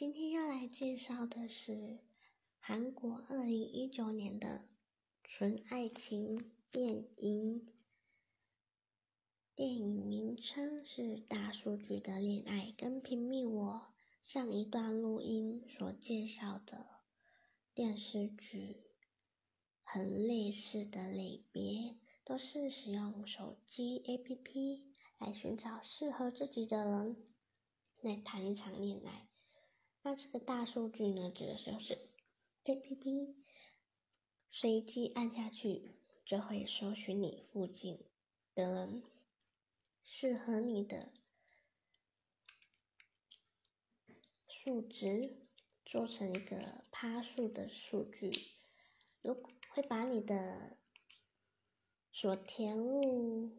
今天要来介绍的是韩国二零一九年的纯爱情电影。电影名称是《大数据的恋爱》，跟平密我上一段录音所介绍的电视剧很类似的类别，都是使用手机 APP 来寻找适合自己的人，来谈一场恋爱。那这个大数据呢，指的就是 A P P 随机按下去，就会搜寻你附近的，适合你的数值，做成一个趴数的数据，如会把你的所填入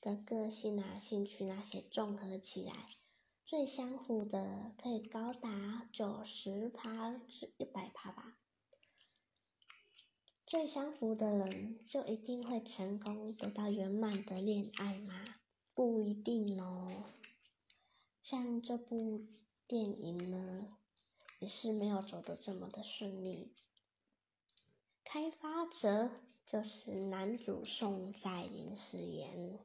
的个性啊、兴趣那些综合起来。最相符的可以高达九十趴至一百趴吧。最相符的人就一定会成功得到圆满的恋爱吗？不一定哦。像这部电影呢，也是没有走的这么的顺利。开发者就是男主宋在林饰演，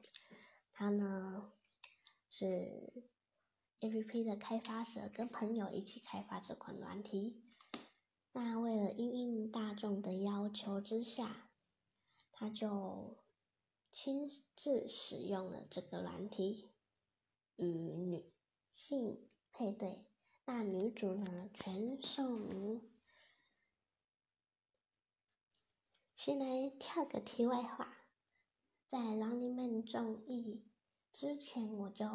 他呢是。A P P 的开发者跟朋友一起开发这款软体，那为了应应大众的要求之下，他就亲自使用了这个软体与女性配对。那女主呢，全宋明。先来跳个题外话，在《Running Man》综艺之前，我就。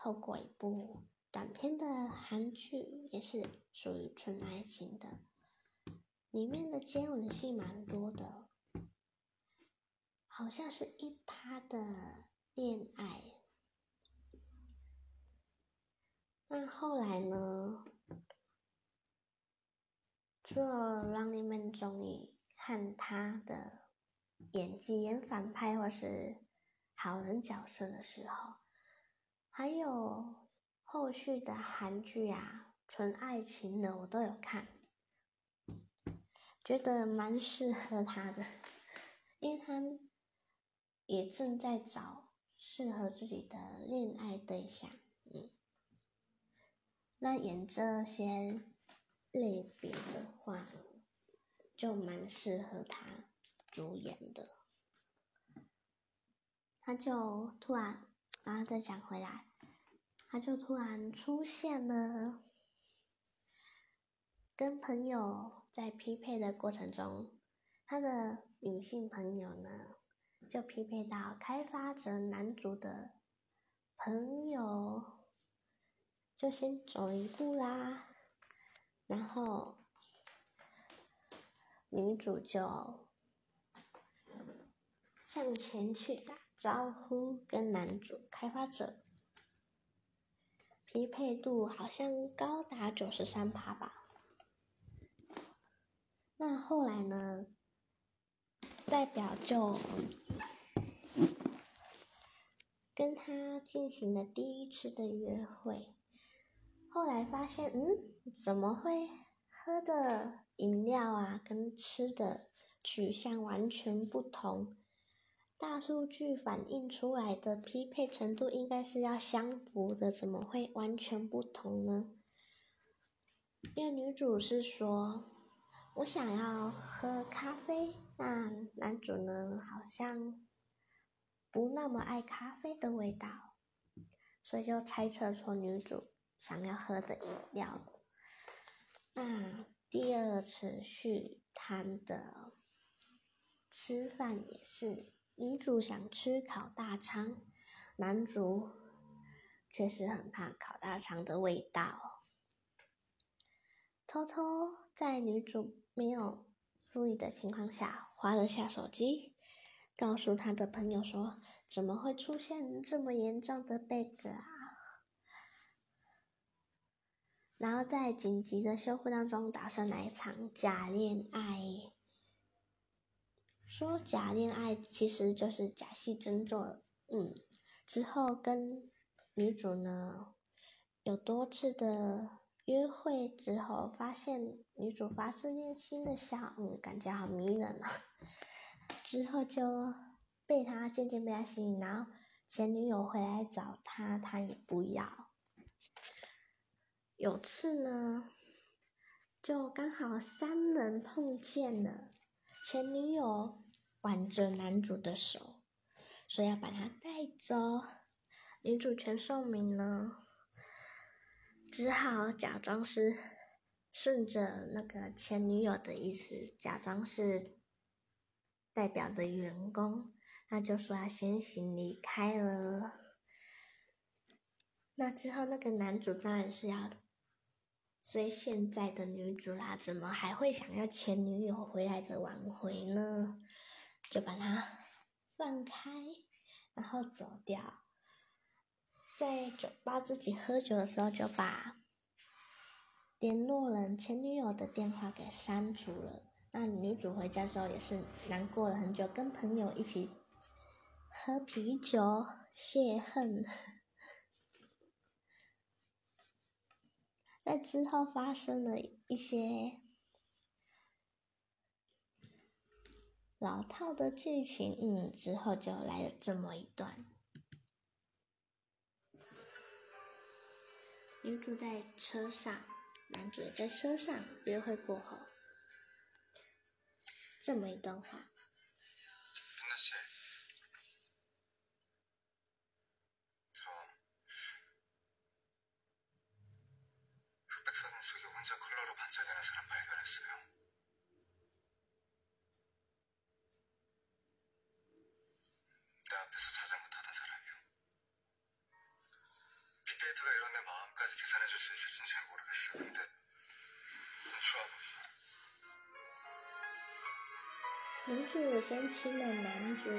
透过一部短片的韩剧，也是属于纯爱情的，里面的接吻戏蛮多的，好像是一趴的恋爱。那后来呢？除了《Running Man》综艺看他的演技演反派或是好人角色的时候。还有后续的韩剧啊，纯爱情的我都有看，觉得蛮适合他的，因为他也正在找适合自己的恋爱对象，嗯，那演这些类别的话，就蛮适合他主演的，他就突然，然后再讲回来。他就突然出现了，跟朋友在匹配的过程中，他的女性朋友呢，就匹配到开发者男主的朋友，就先走一步啦，然后女主就向前去打招呼，跟男主开发者。匹配度好像高达九十三趴吧。那后来呢？代表就跟他进行了第一次的约会。后来发现，嗯，怎么会喝的饮料啊，跟吃的取向完全不同？大数据反映出来的匹配程度应该是要相符的，怎么会完全不同呢？因为女主是说，我想要喝咖啡，那男主呢好像不那么爱咖啡的味道，所以就猜测出女主想要喝的饮料。那第二次续摊的吃饭也是。女主想吃烤大肠，男主确实很怕烤大肠的味道。偷偷在女主没有注意的情况下，划了下手机，告诉他的朋友说：“怎么会出现这么严重的 bug 啊？”然后在紧急的修复当中，打算来一场假恋爱。说假恋爱其实就是假戏真做，嗯，之后跟女主呢有多次的约会之后，发现女主发自内心的笑，嗯，感觉好迷人啊。之后就被他渐渐被他吸引，然后前女友回来找他，他也不要。有次呢，就刚好三人碰见了，前女友挽着男主的手，说要把他带走，女主全寿明呢。只好假装是顺着那个前女友的意思，假装是代表的员工，那就说要先行离开了。那之后，那个男主当然是要所以现在的女主啦，怎么还会想要前女友回来的挽回呢？就把他放开，然后走掉。在酒吧自己喝酒的时候，就把联络人前女友的电话给删除了。那女主回家之后也是难过了很久，跟朋友一起喝啤酒泄恨。在之后发生了一些老套的剧情，嗯，之后就来了这么一段。女主在车上，男主也在车上约会过后，这么一段话。 女主先亲了男主，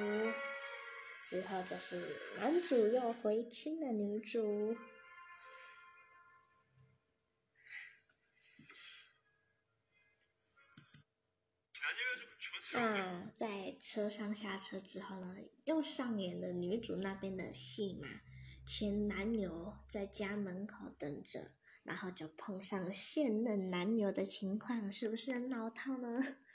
之后就是男主又回亲了女主。 那在车上下车之后呢，又上演了女主那边的戏码，前男友在家门口等着，然后就碰上现任男友的情况，是不是很老套呢？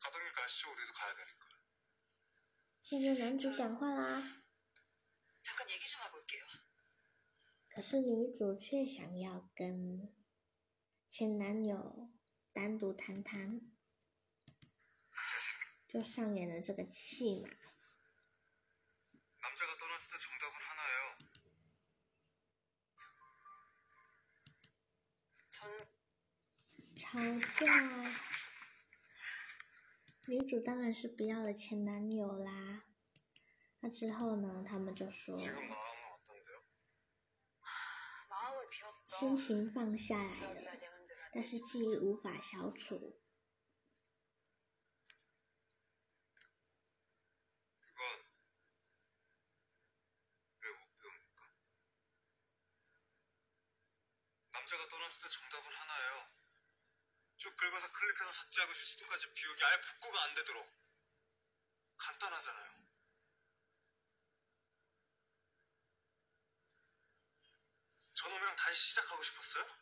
가 던. 男主讲话啦。可是女主却想要跟前男友单独谈谈，就上演了这个戏嘛。吵架。女主当然是不要了前男友啦。那之后呢，他们就说，心情放下来了，但是记忆无法消除。 남자가 떠났을 때 정답은 하나예요. 쭉 긁어서 클릭해서 삭제하고 실수도까지 비우기 아예 복구가 안 되도록. 간단하잖아요. 저놈이랑 다시 시작하고 싶었어요?